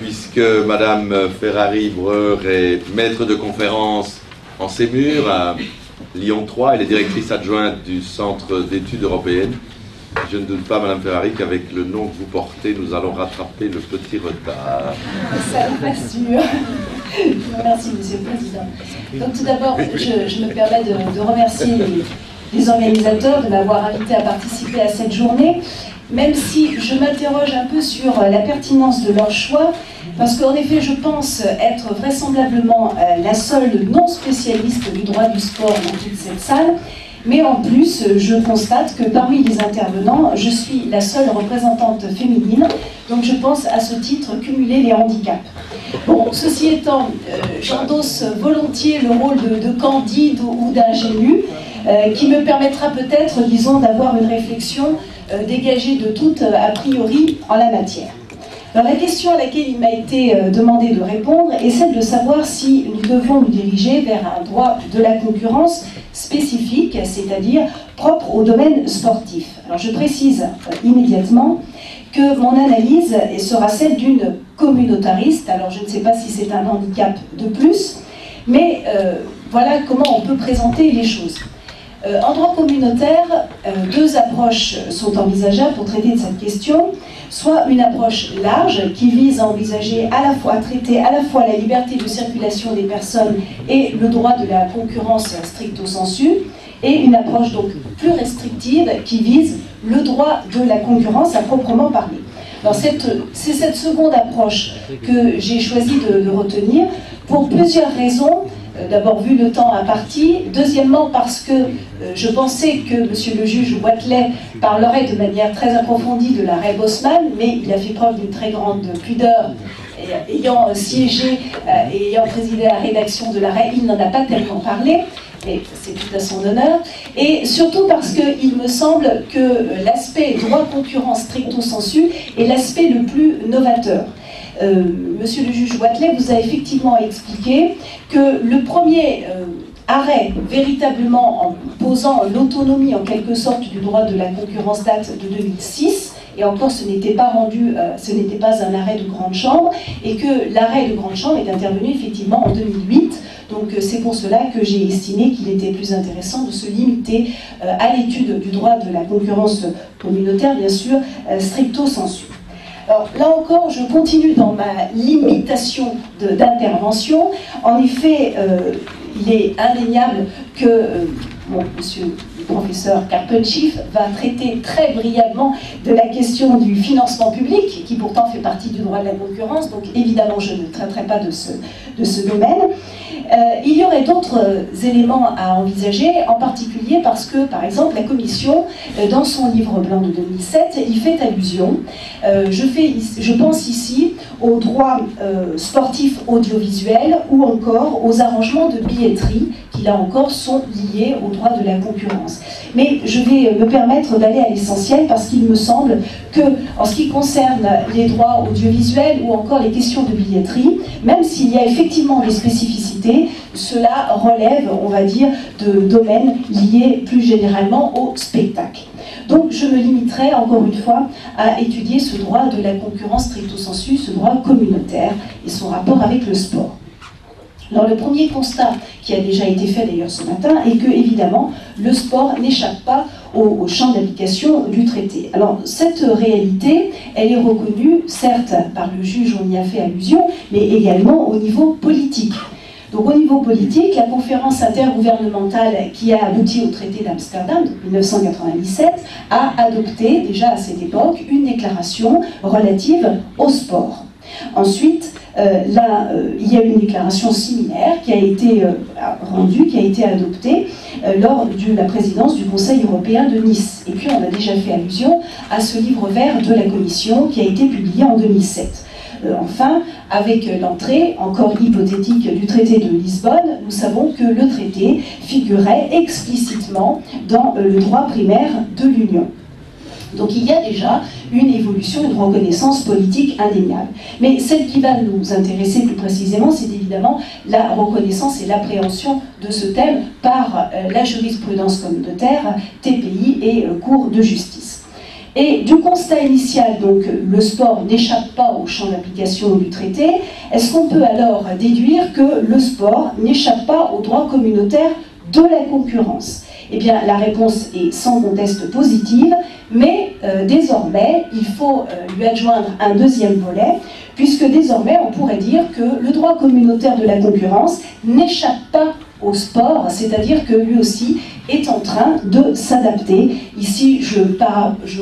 puisque Madame Ferrari-Breur est maître de conférence en Sémur à Lyon 3. Elle est directrice adjointe du Centre d'études européennes. Je ne doute pas, Madame Ferrari, qu'avec le nom que vous portez, nous allons rattraper le petit retard. Ça n'est pas sûr. Merci, Monsieur le Président. Donc tout d'abord, je, me permets de, remercier les organisateurs de m'avoir invité à participer à cette journée même si je m'interroge un peu sur la pertinence de leur choix, parce qu'en effet, je pense être vraisemblablement euh, la seule non spécialiste du droit du sport dans toute cette salle, mais en plus, je constate que parmi les intervenants, je suis la seule représentante féminine, donc je pense à ce titre cumuler les handicaps. Bon, ceci étant, euh, j'endosse volontiers le rôle de, candide ou, d'ingénu, euh, qui me permettra peut-être, disons, d'avoir une réflexion euh, dégagée de toute a priori en la matière. Alors la question à laquelle il m'a été euh, demandé de répondre est celle de savoir si nous devons nous diriger vers un droit de la concurrence spécifique, c'est-à-dire propre au domaine sportif. Alors je précise euh, immédiatement que mon analyse sera celle d'une communautariste. Alors je ne sais pas si c'est un handicap de plus, mais voilà comment on peut présenter les choses. Euh, en droit communautaire, euh, deux approches sont envisageables pour traiter de cette question. Soit une approche large qui vise à envisager à la fois, à traiter à la fois la liberté de circulation des personnes et le droit de la concurrence stricto sensu, et une approche donc plus restrictive qui vise le droit de la concurrence à proprement parler. C'est cette seconde approche que j'ai choisi de retenir pour plusieurs raisons d'abord vu le temps imparti, deuxièmement parce que euh, je pensais que monsieur le juge Watley parlerait de manière très approfondie de l'arrêt Bosman, mais il a fait preuve d'une très grande pudeur ayant siégé et ayant présidé la rédaction de l'arrêt, il n'en a pas tellement parlé, mais c'est tout à son honneur, et surtout parce qu'il me semble que l'aspect droit concurrence stricto sensu est l'aspect le plus novateur. Euh, monsieur le juge Watley vous a effectivement expliqué que le premier euh, arrêt véritablement en posant l'autonomie en quelque sorte du droit de la concurrence date de 2006 et encore ce n'était pas rendu, euh, ce n'était pas un arrêt de grande chambre, et que l'arrêt de grande chambre est intervenu effectivement en 2008. Donc c'est pour cela que j'ai estimé qu'il était plus intéressant de se limiter à l'étude du droit de la concurrence communautaire, bien sûr, stricto sensu. Alors là encore, je continue dans ma limitation d'intervention. En effet, euh, il est indéniable que euh, monsieur professeur Carpenchief va traiter très brièvement de la question du financement public, qui pourtant fait partie du droit de la concurrence, donc évidemment je ne traiterai pas de ce, domaine. Euh, il y aurait d'autres éléments à envisager, en particulier parce que, par exemple, la Commission, euh, dans son livre blanc de 2007, y fait allusion. Euh, je, pense ici aux droits sportifs audiovisuels ou encore aux arrangements de billetterie qui, là encore, sont liés aux droits de la concurrence. Mais je vais me permettre d'aller à l'essentiel parce qu'il me semble que, en ce qui concerne les droits audiovisuels ou encore les questions de billetterie, même s'il y a effectivement des spécificités, cela relève, on va dire, de domaines liés plus généralement au spectacle. Donc je me limiterai encore une fois à étudier ce droit de la concurrence stricto sensu, ce droit communautaire et son rapport avec le sport. Alors le premier constat qui a déjà été fait d'ailleurs ce matin est que évidemment le sport n'échappe pas au, champ d'application du traité. Alors cette réalité, elle est reconnue certes par le juge, on y a fait allusion, mais également au niveau politique. Donc au niveau politique, la conférence intergouvernementale qui a abouti au traité d'Amsterdam de 1997 a adopté déjà à cette époque une déclaration relative au sport. Ensuite, euh, là, euh, il y a une déclaration similaire qui a été euh, rendue, qui a été adoptée lors de la présidence du Conseil européen de Nice. Et puis, on a déjà fait allusion à ce livre vert de la Commission qui a été publié en 2007. enfin, avec l'entrée, encore hypothétique, du traité de Lisbonne, nous savons que le traité figurait explicitement dans le droit primaire de l'Union. Donc il y a déjà une évolution, une reconnaissance politique indéniable. Mais celle qui va nous intéresser plus précisément, c'est évidemment la reconnaissance et l'appréhension de ce thème par euh, la jurisprudence communautaire, TPI et euh, Cour de justice. Et du constat initial, donc le sport n'échappe pas au champ d'application du traité, est-ce qu'on peut alors déduire que le sport n'échappe pas au droit communautaire de la concurrence? Eh bien, la réponse est sans conteste positive, mais euh, désormais, il faut euh, lui adjoindre un deuxième volet, puisque désormais, on pourrait dire que le droit communautaire de la concurrence n'échappe pas au sport, c'est-à-dire que lui aussi est en train de s'adapter. Ici, je,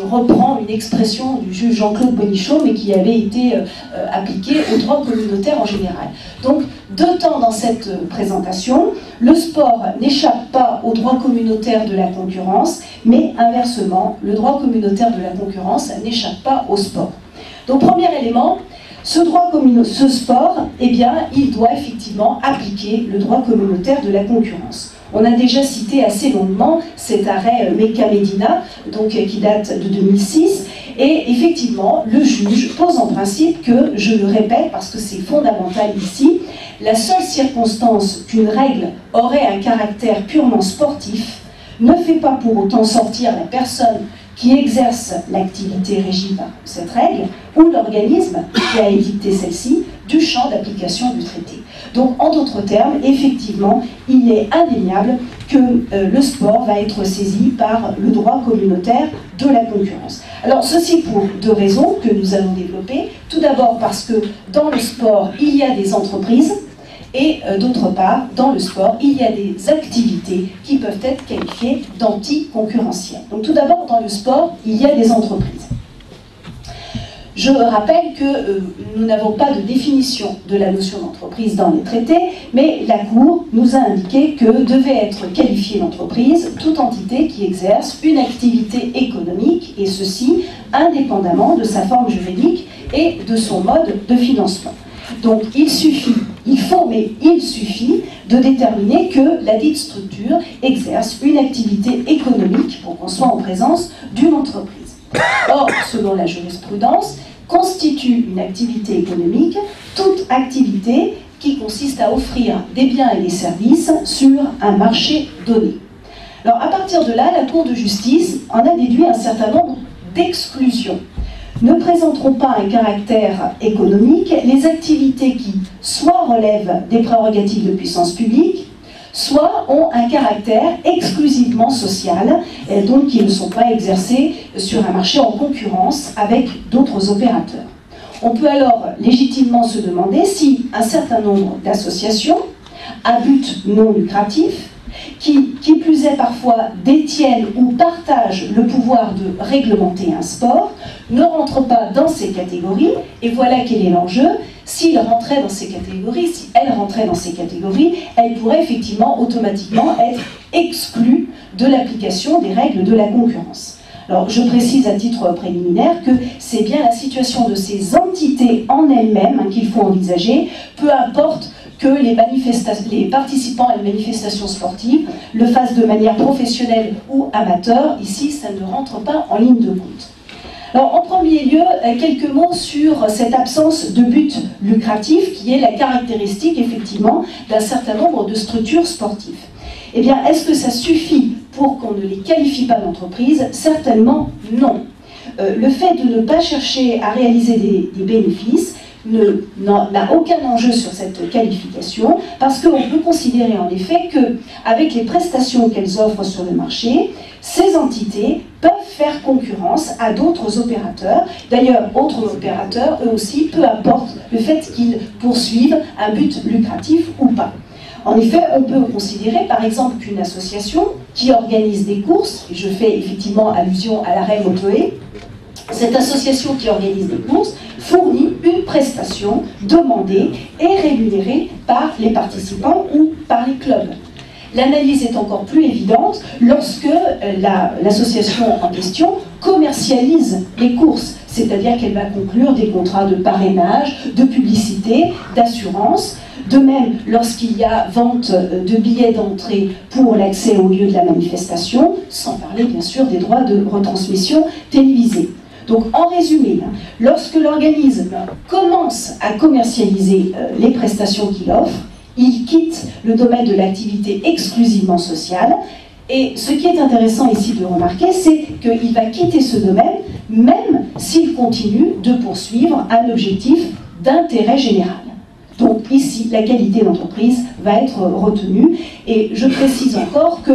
reprends une expression du juge Jean-Claude Bonichon, mais qui avait été euh, appliquée au droit communautaire en général. Donc, deux temps dans cette présentation, le sport n'échappe pas au droit communautaire de la concurrence, mais inversement, le droit communautaire de la concurrence n'échappe pas au sport. Donc, premier élément, ce droit ce sport, eh bien, il doit effectivement appliquer le droit communautaire de la concurrence. On a déjà cité assez longuement cet arrêt euh, Mecca Medina, donc euh, qui date de 2006, et effectivement, le juge pose en principe que, je le répète parce que c'est fondamental ici, la seule circonstance qu'une règle aurait un caractère purement sportif ne fait pas pour autant sortir la personne qui exerce l'activité régie par cette règle, ou l'organisme qui a édicté celle-ci, du champ d'application du traité. Donc, en d'autres termes, effectivement, il est indéniable que euh, le sport va être saisi par le droit communautaire de la concurrence. Alors, ceci pour deux raisons que nous allons développer. Tout d'abord parce que dans le sport, il y a des entreprises et euh, d'autre part, dans le sport, il y a des activités qui peuvent être qualifiées d'anticoncurrentielles. Donc tout d'abord, dans le sport, il y a des entreprises. Je rappelle que euh, nous n'avons pas de définition de la notion d'entreprise dans les traités, mais la Cour nous a indiqué que devait être qualifiée l'entreprise toute entité qui exerce une activité économique, et ceci indépendamment de sa forme juridique et de son mode de financement. Donc il suffit, il faut, mais il suffit de déterminer que la dite structure exerce une activité économique pour qu'on soit en présence d'une entreprise. Or, selon la jurisprudence, constitue une activité économique toute activité qui consiste à offrir des biens et des services sur un marché donné. Alors à partir de là, la Cour de justice en a déduit un certain nombre d'exclusions ne présenteront pas un caractère économique les activités qui soit relèvent des prérogatives de puissance publique, soit ont un caractère exclusivement social, et donc qui ne sont pas exercés sur un marché en concurrence avec d'autres opérateurs. On peut alors légitimement se demander si un certain nombre d'associations à but non lucratif qui, qui plus est parfois détiennent ou partagent le pouvoir de réglementer un sport, ne rentrent pas dans ces catégories, et voilà quel est l'enjeu. S'ils rentraient dans ces catégories, si elles rentraient dans ces catégories, elles pourraient effectivement automatiquement être exclues de l'application des règles de la concurrence. Alors, je précise à titre préliminaire que c'est bien la situation de ces entités en elles-mêmes hein, qu'il faut envisager, peu importe que les, les participants à une manifestation sportive le fassent de manière professionnelle ou amateur. Ici, ça ne rentre pas en ligne de compte. Alors, en premier lieu, euh, quelques mots sur cette absence de but lucratif qui est la caractéristique, effectivement, d'un certain nombre de structures sportives. Eh bien, est-ce que ça suffit pour qu'on ne les qualifie pas d'entreprise Certainement non. Euh, le fait de ne pas chercher à réaliser des bénéfices n'a aucun enjeu sur cette qualification parce qu'on peut considérer en effet que avec les prestations qu'elles offrent sur le marché, ces entités peuvent faire concurrence à d'autres opérateurs. D'ailleurs, autres opérateurs, eux aussi, peu importe le fait qu'ils poursuivent un but lucratif ou pas. En effet, on peut considérer par exemple qu'une association qui organise des courses, et je fais effectivement allusion à l'arrêt Motoé, cette association qui organise des courses fournit une prestation demandée et rémunérée par les participants ou par les clubs. L'analyse est encore plus évidente lorsque euh, l'association en question commercialise les courses, c'est-à-dire qu'elle va conclure des contrats de parrainage, de publicité, d'assurance. De même, lorsqu'il y a vente euh, de billets d'entrée pour l'accès au lieu de la manifestation, sans parler bien sûr des droits de retransmission télévisée. Donc en résumé, lorsque l'organisme commence à commercialiser euh, les prestations qu'il offre, il quitte le domaine de l'activité exclusivement sociale Et ce qui est intéressant ici de remarquer, c'est qu'il va quitter ce domaine même s'il continue de poursuivre un objectif d'intérêt général. Donc ici, la qualité d'entreprise va être retenue. Et je précise encore que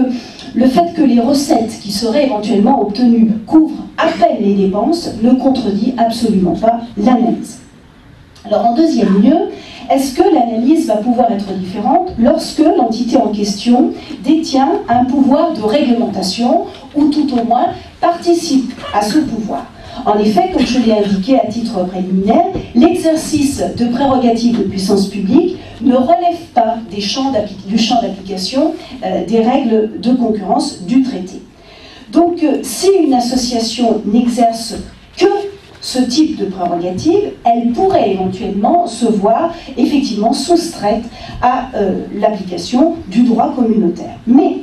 le fait que les recettes qui seraient éventuellement obtenues couvrent à peine les dépenses ne contredit absolument pas l'analyse. Alors en deuxième lieu, est-ce que l'analyse va pouvoir être différente lorsque l'entité en question détient un pouvoir de réglementation ou tout au moins participe à ce pouvoir? En effet, comme je l'ai indiqué à titre préliminaire, l'exercice de prérogatives de puissance publique ne relève pas du champ d'application euh, des règles de concurrence du traité. Donc, euh, si une association n'exerce que ce type de prérogative, elle pourrait éventuellement se voir effectivement soustraite à euh, l'application du droit communautaire. Mais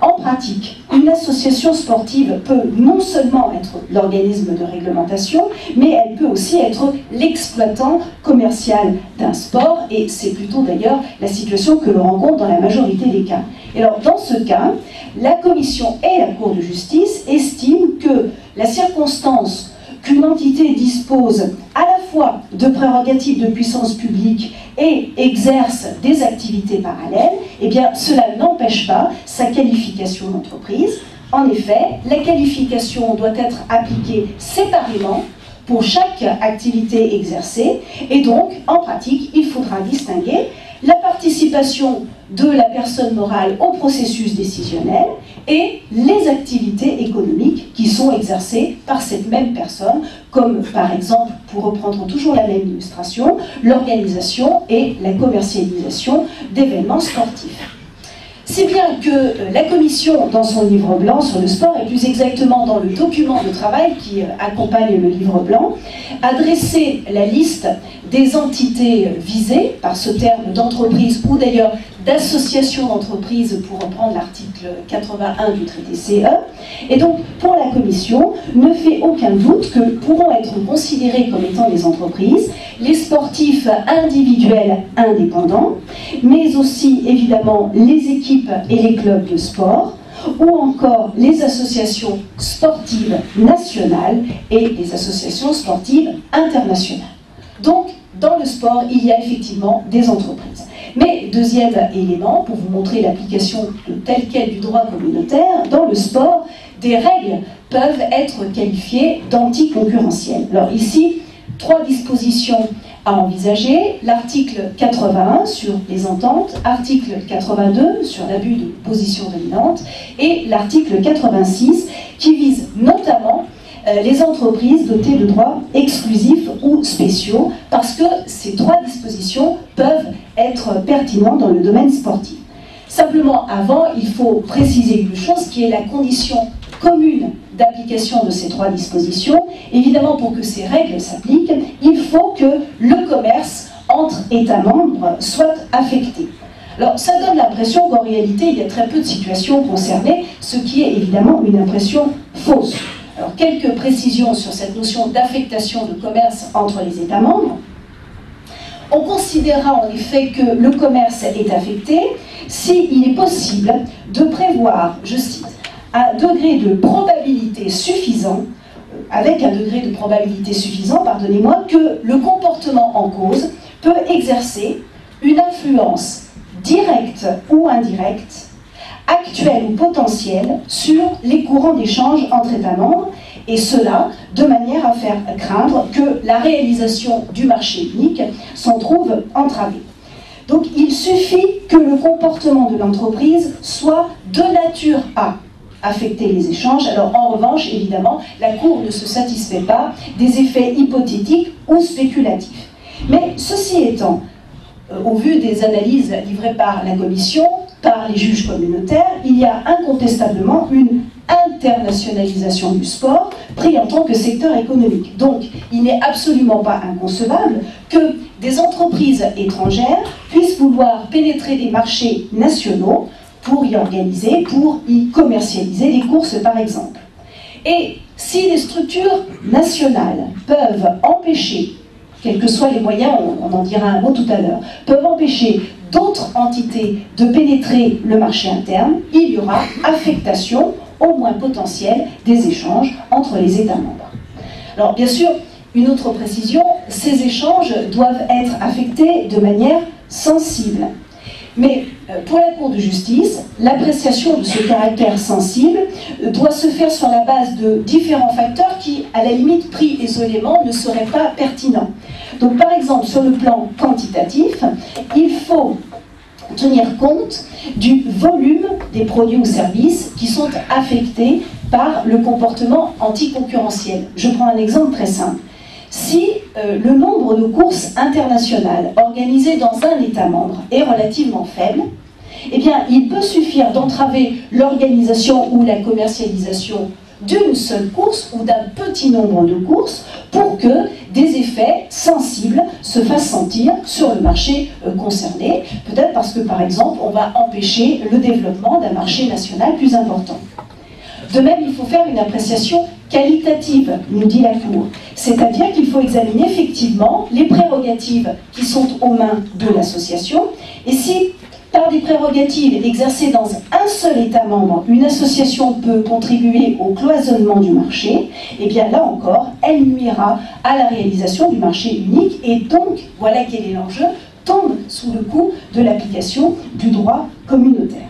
en pratique, une association sportive peut non seulement être l'organisme de réglementation, mais elle peut aussi être l'exploitant commercial d'un sport, et c'est plutôt d'ailleurs la situation que l'on rencontre dans la majorité des cas. Et alors, dans ce cas, la Commission et la Cour de justice estiment que la circonstance qu'une entité dispose à la de prérogatives de puissance publique et exerce des activités parallèles, eh bien, cela n'empêche pas sa qualification d'entreprise. En effet, la qualification doit être appliquée séparément pour chaque activité exercée, et donc, en pratique, il faudra distinguer la participation de la personne morale au processus décisionnel et les activités économiques qui sont exercées par cette même personne, comme par exemple, pour reprendre toujours la même illustration, l'organisation et la commercialisation d'événements sportifs. Si bien que euh, la Commission, dans son livre blanc sur le sport, et plus exactement dans le document de travail qui euh, accompagne le livre blanc, a dressé la liste des entités visées par ce terme d'entreprise ou d'ailleurs d'association d'entreprise pour reprendre l'article 81 du traité CE. Et donc, pour la Commission, ne fait aucun doute que pourront être considérés comme étant des entreprises les sportifs individuels indépendants, mais aussi évidemment les équipes et les clubs de sport, ou encore les associations sportives nationales et les associations sportives internationales. Donc, dans le sport, il y a effectivement des entreprises. Mais deuxième élément, pour vous montrer l'application de tel quel du droit communautaire, dans le sport, des règles peuvent être qualifiées d'anticoncurrentielles. Alors ici, trois dispositions à envisager. L'article 81 sur les ententes, article 82 sur l'abus de position dominante et l'article 86 qui vise notamment les entreprises dotées de droits exclusifs ou spéciaux, parce que ces trois dispositions peuvent être pertinentes dans le domaine sportif. Simplement, avant, il faut préciser une chose qui est la condition commune d'application de ces trois dispositions. Évidemment, pour que ces règles s'appliquent, il faut que le commerce entre États membres soit affecté. Alors, ça donne l'impression qu'en réalité, il y a très peu de situations concernées, ce qui est évidemment une impression fausse. Alors, quelques précisions sur cette notion d'affectation de commerce entre les États membres. On considérera en effet que le commerce est affecté s'il est possible de prévoir, je cite, un degré de probabilité suffisant, euh, avec un degré de probabilité suffisant, pardonnez-moi, que le comportement en cause peut exercer une influence directe ou indirecte actuelle ou potentielle sur les courants d'échange entre États membres, et cela de manière à faire craindre que la réalisation du marché unique s'en trouve entravée. Donc il suffit que le comportement de l'entreprise soit de nature à affecter les échanges. Alors en revanche, évidemment, la Cour ne se satisfait pas des effets hypothétiques ou spéculatifs. Mais ceci étant, euh, au vu des analyses livrées par la Commission, par les juges communautaires, il y a incontestablement une internationalisation du sport pris en tant que secteur économique. Donc, il n'est absolument pas inconcevable que des entreprises étrangères puissent vouloir pénétrer des marchés nationaux pour y organiser, pour y commercialiser des courses par exemple. Et si les structures nationales peuvent empêcher quels que soient les moyens, on, en dira un mot tout à l'heure, peuvent empêcher d'autres entités de pénétrer le marché interne, il y aura affectation, au moins potentielle, des échanges entre les États membres. Alors bien sûr, une autre précision, ces échanges doivent être affectés de manière sensible. Mais euh, pour la Cour de justice, l'appréciation de ce caractère sensible euh, doit se faire sur la base de différents facteurs qui, à la limite, pris isolément, ne seraient pas pertinents. Donc par exemple, sur le plan quantitatif, il faut tenir compte du volume des produits ou services qui sont affectés par le comportement anticoncurrentiel. Je prends un exemple très simple. Si euh, le nombre de courses internationales organisées dans un État membre est relativement faible, eh il peut suffire d'entraver l'organisation ou la commercialisation d'une seule course ou d'un petit nombre de courses pour que des effets sensibles se fassent sentir sur le marché euh, concerné, peut-être parce que par exemple on va empêcher le développement d'un marché national plus important. De même, il faut faire une appréciation qualitative, nous dit la Cour. C'est-à-dire qu'il faut examiner effectivement les prérogatives qui sont aux mains de l'association. Et si, par des prérogatives exercées dans un seul État membre, une association peut contribuer au cloisonnement du marché, eh bien là encore, elle nuira à la réalisation du marché unique. Et donc, voilà quel est l'enjeu, tombe sous le coup de l'application du droit communautaire.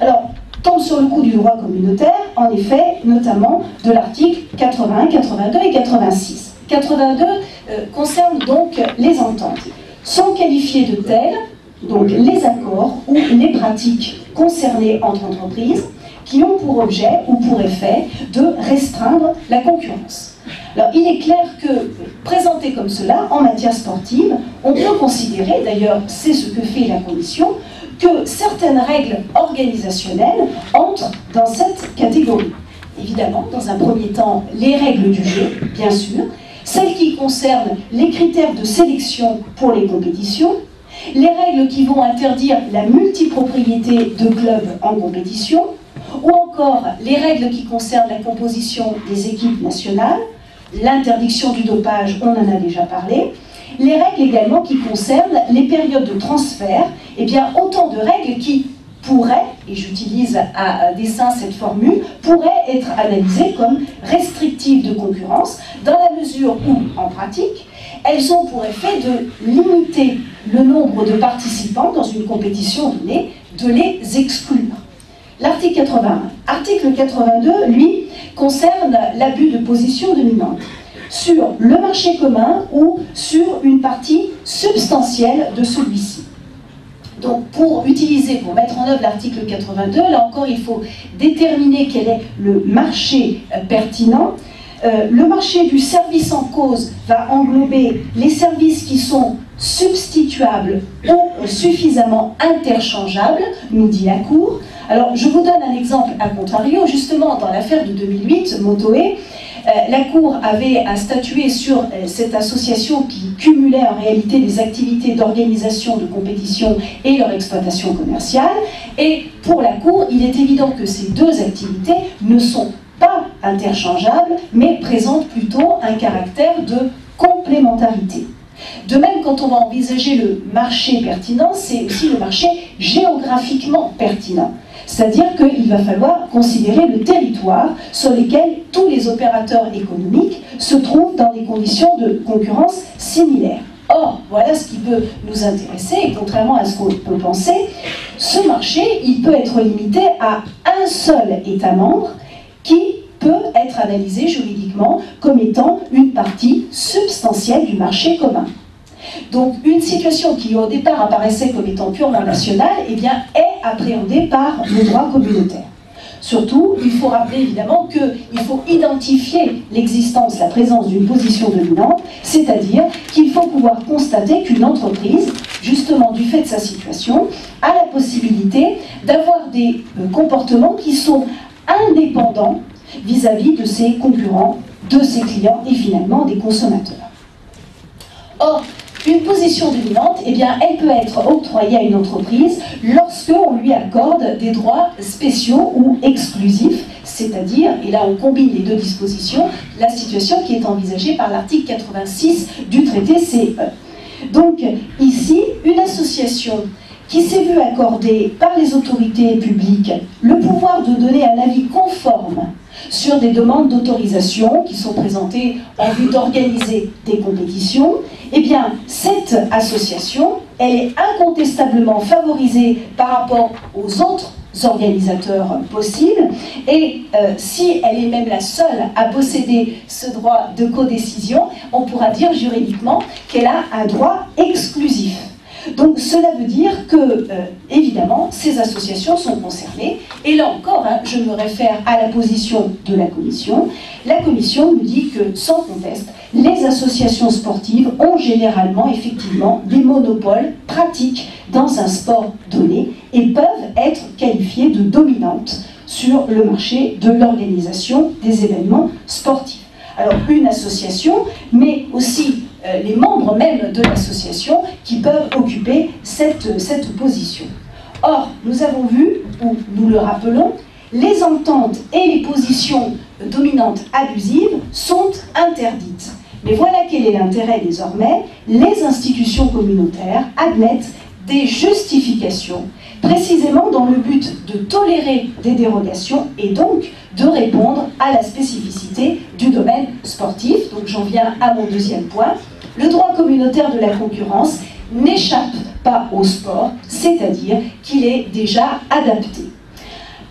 Alors, tombe sur le coup du droit communautaire, en effet, notamment de l'article 81, 82 et 86. 82 euh, concerne donc les ententes. Sont qualifiées de telles, donc les accords ou les pratiques concernées entre entreprises qui ont pour objet ou pour effet de restreindre la concurrence. Alors, il est clair que, présenté comme cela, en matière sportive, on peut considérer, d'ailleurs c'est ce que fait la Commission, que certaines règles organisationnelles entrent dans cette catégorie. Évidemment, dans un premier temps, les règles du jeu, bien sûr, celles qui concernent les critères de sélection pour les compétitions, les règles qui vont interdire la multipropriété de clubs en compétition, ou encore les règles qui concernent la composition des équipes nationales, l'interdiction du dopage, on en a déjà parlé, les règles également qui concernent les périodes de transfert, et eh bien autant de règles qui pourraient, et j'utilise à dessein cette formule, pourraient être analysées comme restrictives de concurrence, dans la mesure où, en pratique, elles ont pour effet de limiter le nombre de participants dans une compétition donnée, de les exclure. L'article 81. Article 82, lui, concerne l'abus de position dominante sur le marché commun ou sur une partie substantielle de celui-ci. Donc pour utiliser, pour mettre en œuvre l'article 82, là encore il faut déterminer quel est le marché euh, pertinent. Euh, le marché du service en cause va englober les services qui sont substituables ou suffisamment interchangeables, nous dit la Cour. Alors je vous donne un exemple à contrario, justement dans l'affaire de 2008, Motoé, la Cour avait à statuer sur euh, cette association qui cumulait en réalité les activités d'organisation de compétition et leur exploitation commerciale. Et pour la Cour, il est évident que ces deux activités ne sont pas interchangeables, mais présentent plutôt un caractère de complémentarité. De même, quand on va envisager le marché pertinent, c'est aussi le marché géographiquement pertinent. C'est-à-dire qu'il va falloir considérer le territoire sur lequel tous les opérateurs économiques se trouvent dans des conditions de concurrence similaires. Or, voilà ce qui peut nous intéresser, et contrairement à ce qu'on peut penser, ce marché, il peut être limité à un seul État membre qui peut être analysé juridiquement comme étant une partie substantielle du marché commun. Donc une situation qui au départ apparaissait comme étant purement nationale, eh est appréhendée par le droit communautaire. Surtout, il faut rappeler évidemment qu'il faut identifier l'existence, la présence d'une position dominante, c'est-à-dire qu'il faut pouvoir constater qu'une entreprise, justement du fait de sa situation, a la possibilité d'avoir des euh, comportements qui sont indépendants vis-à-vis -vis de ses concurrents, de ses clients et finalement des consommateurs. Or, Une position dominante, eh bien, elle peut être octroyée à une entreprise lorsque on lui accorde des droits spéciaux ou exclusifs, c'est-à-dire, et là on combine les deux dispositions, la situation qui est envisagée par l'article 86 du traité CE. Donc ici, une association qui s'est vue accorder par les autorités publiques le pouvoir de donner un avis conforme sur des demandes d'autorisation qui sont présentées en vue d'organiser des compétitions, eh bien, cette association, est incontestablement favorisée par rapport aux autres organisateurs possibles. Et euh, si elle est même la seule à posséder ce droit de codécision, on pourra dire juridiquement qu'elle a un droit exclusif. Donc cela veut dire que, euh, évidemment, ces associations sont concernées. Et là encore, hein, je me réfère à la position de la Commission. La Commission nous dit que, sans conteste, les associations sportives ont généralement, effectivement, des monopoles pratiques dans un sport donné et peuvent être qualifiées de dominantes sur le marché de l'organisation des événements sportifs. Alors une association, mais aussi euh, les membres même de l'association qui peuvent occuper cette, cette position. Or, nous avons vu, ou nous le rappelons, les ententes et les positions dominantes abusives sont interdites. Mais voilà quel est l'intérêt désormais. Les institutions communautaires admettent des justifications, précisément dans le but de tolérer des dérogations et donc de répondre à la spécificité du domaine sportif. Donc j'en viens à mon deuxième point. Le droit communautaire de la concurrence n'échappe pas au sport, c'est-à-dire qu'il est déjà adapté.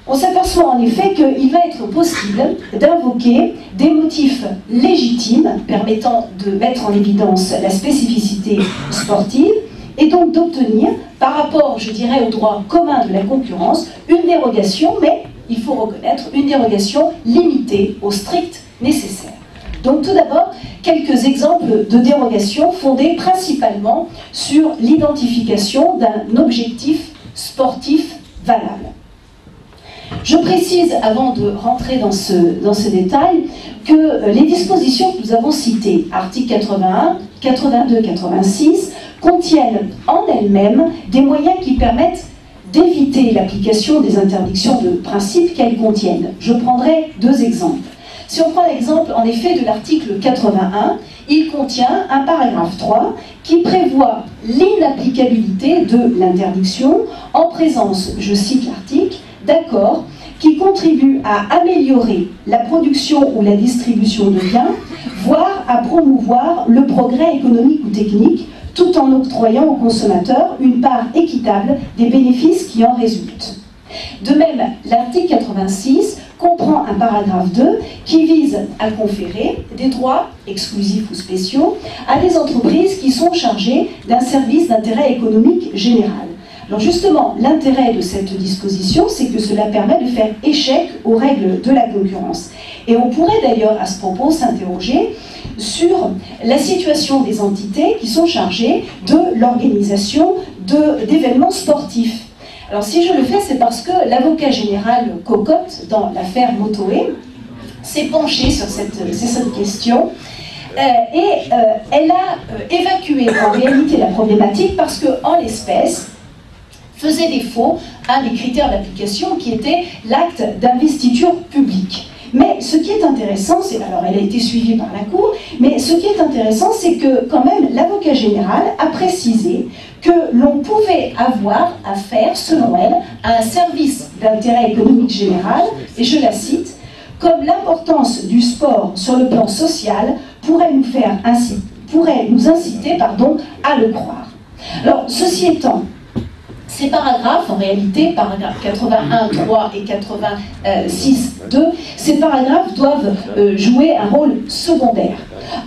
On s'aperçoit en effet qu'il va être possible d'invoquer des motifs légitimes permettant de mettre en évidence la spécificité sportive et donc d'obtenir, par rapport, je dirais, au droit commun de la concurrence, une dérogation, mais il faut reconnaître une dérogation limitée au strict nécessaire. Donc tout d'abord, quelques exemples de dérogations fondées principalement sur l'identification d'un objectif sportif valable. Je précise, avant de rentrer dans ce, dans ce détail, que les dispositions que nous avons citées, articles 81, 82, 86, contiennent en elles-mêmes des moyens qui permettent d'éviter l'application des interdictions de principe qu'elles contiennent. Je prendrai deux exemples. Si on prend l'exemple en effet de l'article 81, il contient un paragraphe 3 qui prévoit l'inapplicabilité de l'interdiction en présence, je cite l'article, d'accords qui contribuent à améliorer la production ou la distribution de biens, voire à promouvoir le progrès économique ou technique, tout en octroyant aux consommateurs une part équitable des bénéfices qui en résultent. De même, l'article 86 comprend un paragraphe 2 qui vise à conférer des droits exclusifs ou spéciaux à des entreprises qui sont chargées d'un service d'intérêt économique général. Alors justement, l'intérêt de cette disposition, c'est que cela permet de faire échec aux règles de la concurrence. Et on pourrait d'ailleurs à ce propos s'interroger sur la situation des entités qui sont chargées de l'organisation d'événements sportifs. Alors si je le fais, c'est parce que l'avocat général Cocotte, dans l'affaire Motoé, s'est penché sur cette, question euh, et euh, elle a euh, évacué en réalité la problématique parce qu'en l'espèce, faisait défaut à des critères d'application qui étaient l'acte d'investiture publique. Mais ce qui est intéressant, c'est alors elle a été suivie par la Cour, mais ce qui est intéressant, c'est que quand même l'avocat général a précisé que l'on pouvait avoir affaire, selon elle, à un service d'intérêt économique général, et je la cite, comme l'importance du sport sur le plan social pourrait nous faire ainsi, pourrait nous inciter, pardon, à le croire. Alors, ceci étant, ces paragraphes, en réalité, paragraphes 81.3 et 86.2, ces paragraphes doivent euh, jouer un rôle secondaire.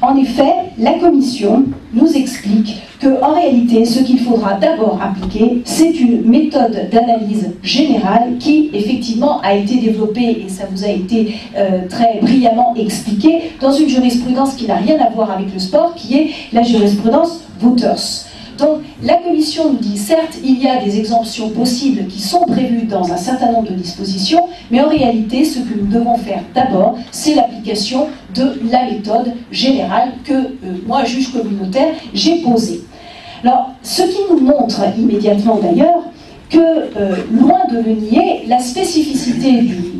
En effet, la Commission nous explique qu'en réalité, ce qu'il faudra d'abord appliquer, c'est une méthode d'analyse générale qui, effectivement, a été développée, et ça vous a été euh, très brillamment expliqué, dans une jurisprudence qui n'a rien à voir avec le sport, qui est la jurisprudence Wouters. Donc la Commission nous dit, certes, il y a des exemptions possibles qui sont prévues dans un certain nombre de dispositions, mais en réalité, ce que nous devons faire d'abord, c'est l'application de la méthode générale que euh, moi, juge communautaire, j'ai posée. Alors, ce qui nous montre immédiatement d'ailleurs que, euh, loin de le nier, la spécificité du,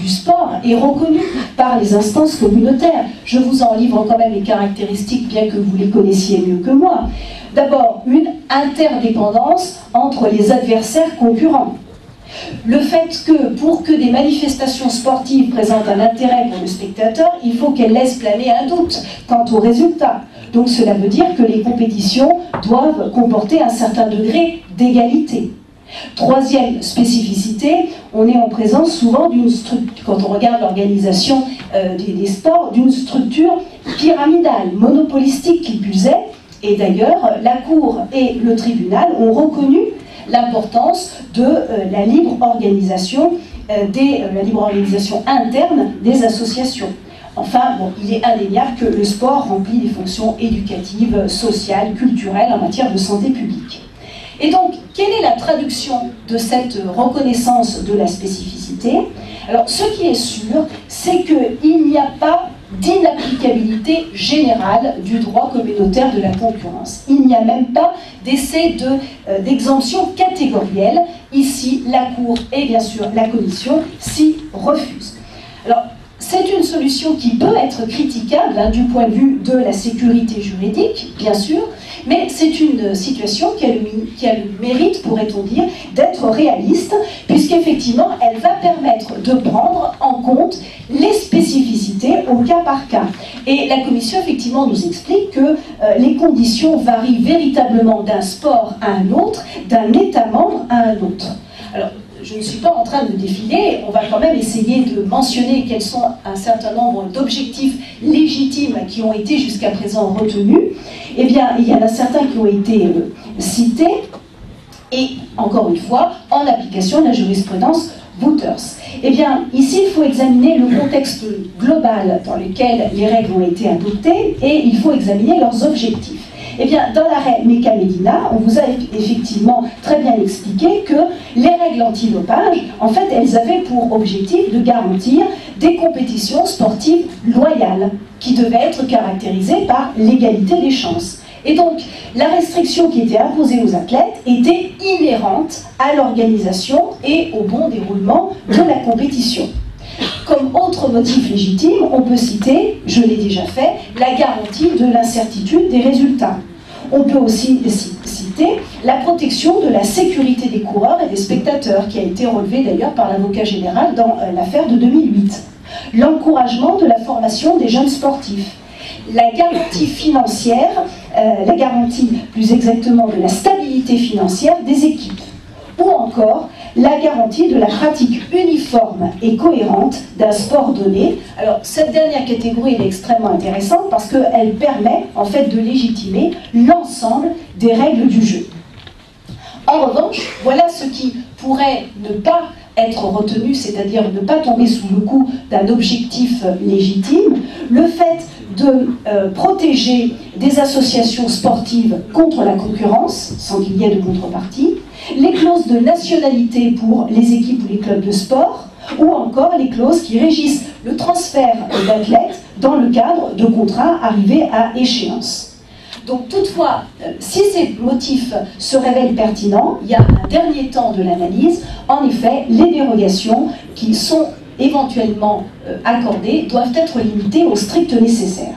du sport est reconnue par les instances communautaires. Je vous en livre quand même les caractéristiques, bien que vous les connaissiez mieux que moi. D'abord, une interdépendance entre les adversaires concurrents. Le fait que pour que des manifestations sportives présentent un intérêt pour le spectateur, il faut qu'elles laissent planer un doute quant aux résultats. Donc cela veut dire que les compétitions doivent comporter un certain degré d'égalité. Troisième spécificité, on est en présence souvent d'une quand on regarde l'organisation euh, des, sports, d'une structure pyramidale, monopolistique qui plus. Et d'ailleurs, la Cour et le tribunal ont reconnu l'importance de euh, la libre organisation, euh, des, euh, la libre organisation interne des associations. Enfin, il est indéniable que le sport remplit des fonctions éducatives, sociales, culturelles en matière de santé publique. Et donc, quelle est la traduction de cette reconnaissance de la spécificité? Alors, ce qui est sûr, c'est qu'il n'y a pas d'inapplicabilité générale du droit communautaire de la concurrence. Il n'y a même pas d'essai euh, d'exemption catégorielle. Ici, la Cour et bien sûr la Commission s'y refusent. Alors, c'est une solution qui peut être critiquable hein, du point de vue de la sécurité juridique, bien sûr, mais c'est une situation qui mérite, pourrait-on dire, d'être réaliste, puisqu'effectivement, elle va permettre de prendre en compte les spécificités au cas par cas. Et la Commission, effectivement, nous explique que euh, les conditions varient véritablement d'un sport à un autre, d'un État membre à un autre. Alors, je ne suis pas en train de défiler, on va quand même essayer de mentionner quels sont un certain nombre d'objectifs légitimes qui ont été jusqu'à présent retenus. Eh bien, il y en a certains qui ont été euh, cités, et encore une fois, en application de la jurisprudence Wouters. Eh bien, ici, il faut examiner le contexte global dans lequel les règles ont été adoptées et il faut examiner leurs objectifs. Eh bien, dans l'arrêt Meka Medina, on vous a effectivement très bien expliqué que les règles antidopage, en fait, elles avaient pour objectif de garantir des compétitions sportives loyales qui devaient être caractérisées par l'égalité des chances. Et donc, la restriction qui était imposée aux athlètes était inhérente à l'organisation et au bon déroulement de la compétition. Comme autre motif légitime, on peut citer, je l'ai déjà fait, la garantie de l'incertitude des résultats. On peut aussi citer la protection de la sécurité des coureurs et des spectateurs, qui a été relevée d'ailleurs par l'avocat général dans euh, l'affaire de 2008. L'encouragement de la formation des jeunes sportifs. La garantie financière, euh, la garantie plus exactement de la stabilité financière des équipes. Ou encore la garantie de la pratique uniforme et cohérente d'un sport donné. Alors cette dernière catégorie est extrêmement intéressante parce qu'elle permet en fait de légitimer l'ensemble des règles du jeu. En revanche, voilà ce qui pourrait ne pas être retenu, c'est-à-dire ne pas tomber sous le coup d'un objectif légitime, le fait de euh, protéger des associations sportives contre la concurrence, sans qu'il y ait de contrepartie, les clauses de nationalité pour les équipes ou les clubs de sport, ou encore les clauses qui régissent le transfert d'athlètes dans le cadre de contrats arrivés à échéance. Donc toutefois, euh, si ces motifs se révèlent pertinents, il y a un dernier temps de l'analyse. En effet, les dérogations qui sont éventuellement euh, accordées doivent être limitées au strict nécessaire.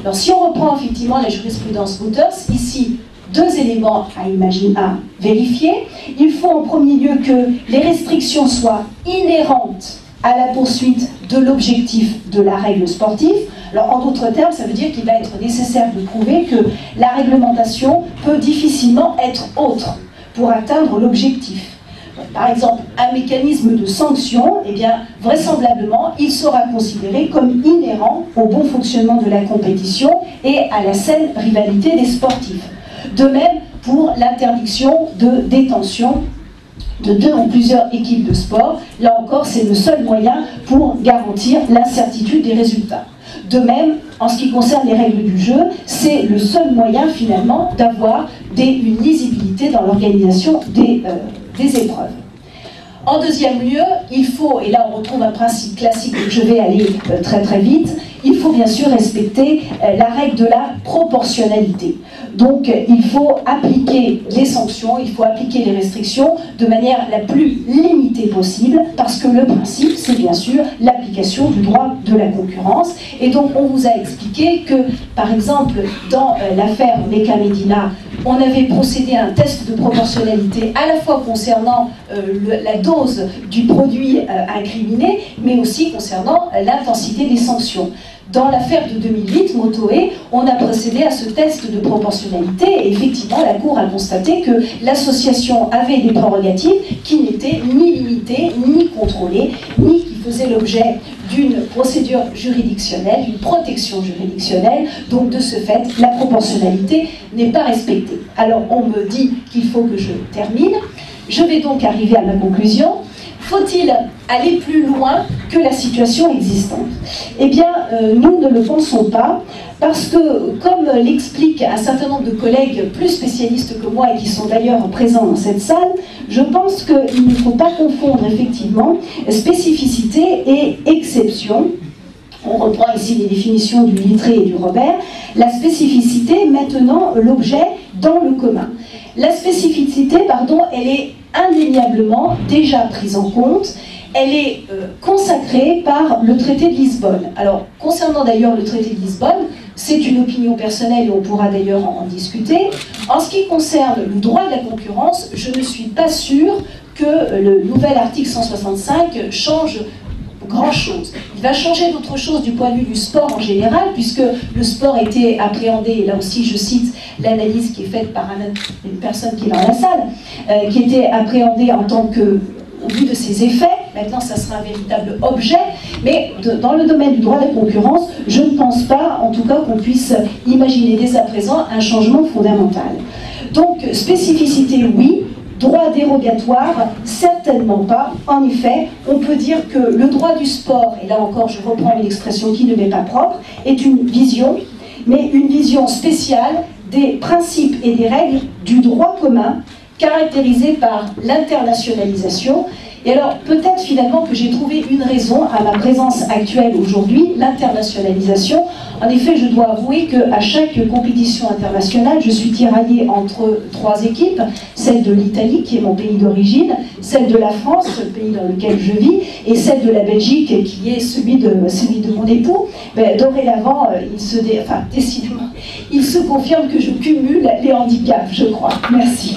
Alors si on reprend effectivement la jurisprudence Wouters, ici, deux éléments à imaginer, à vérifier. Il faut en premier lieu que les restrictions soient inhérentes à la poursuite de l'objectif de la règle sportive. Alors, en d'autres termes, ça veut dire qu'il va être nécessaire de prouver que la réglementation peut difficilement être autre pour atteindre l'objectif. Par exemple, un mécanisme de sanction, eh bien, vraisemblablement, il sera considéré comme inhérent au bon fonctionnement de la compétition et à la saine rivalité des sportifs. De même pour l'interdiction de détention de deux ou plusieurs équipes de sport. Là encore, c'est le seul moyen pour garantir l'incertitude des résultats. De même, en ce qui concerne les règles du jeu, c'est le seul moyen finalement d'avoir une lisibilité dans l'organisation des, euh, des épreuves. En deuxième lieu, il faut, et là on retrouve un principe classique, je vais aller euh, très très vite, il faut bien sûr respecter euh, la règle de la proportionnalité. Donc il faut appliquer les sanctions, il faut appliquer les restrictions de manière la plus limitée possible, parce que le principe, c'est bien sûr l'application du droit de la concurrence. Et donc on vous a expliqué que, par exemple, dans euh, l'affaire Meka Medina, on avait procédé à un test de proportionnalité à la fois concernant euh, la dose du produit incriminé, mais aussi concernant l'intensité des sanctions. Dans l'affaire de 2008, Motoe, on a procédé à ce test de proportionnalité et effectivement, la Cour a constaté que l'association avait des prérogatives qui n'étaient ni limitées, ni contrôlées, ni qui faisaient l'objet d'une procédure juridictionnelle, d'une protection juridictionnelle. Donc, de ce fait, la proportionnalité n'est pas respectée. Alors, on me dit qu'il faut que je termine. Je vais donc arriver à ma conclusion. Faut-il aller plus loin que la situation existante Eh bien, euh, nous ne le pensons pas, parce que, comme l'expliquent un certain nombre de collègues plus spécialistes que moi et qui sont d'ailleurs présents dans cette salle, je pense qu'il ne faut pas confondre effectivement spécificité et exception. On reprend ici les définitions du Littré et du Robert. La spécificité, maintenant, l'objet dans le commun. La spécificité, pardon, elle est indéniablement déjà prise en compte. Elle est euh, consacrée par le traité de Lisbonne. Alors, concernant d'ailleurs le traité de Lisbonne, c'est une opinion personnelle et on pourra d'ailleurs en, discuter. En ce qui concerne le droit de la concurrence, je ne suis pas sûre que le nouvel article 165 change grand-chose. Il va changer d'autres choses du point de vue du sport en général, puisque le sport a été appréhendé, et là aussi je cite l'analyse qui est faite par une personne qui est dans la salle, euh, qui était appréhendée en tant que, au vu de ses effets, maintenant ça sera un véritable objet, mais dans le domaine du droit de la concurrence, je ne pense pas, en tout cas, qu'on puisse imaginer dès à présent un changement fondamental. Donc, spécificité, oui, Droit dérogatoire, certainement pas. En effet, on peut dire que le droit du sport, et là encore je reprends une expression qui ne m'est pas propre, est une vision, mais une vision spéciale des principes et des règles du droit commun, caractérisée par l'internationalisation et alors, peut-être finalement que j'ai trouvé une raison à ma présence actuelle aujourd'hui, l'internationalisation. En effet, je dois avouer qu'à chaque compétition internationale, je suis tiraillée entre trois équipes, celle de l'Italie, qui est mon pays d'origine, celle de la France, le pays dans lequel je vis, et celle de la Belgique, qui est celui de, celui de mon époux. Ben, dorénavant, euh, il se, décidément, il se confirme que je cumule les handicaps, je crois. Merci.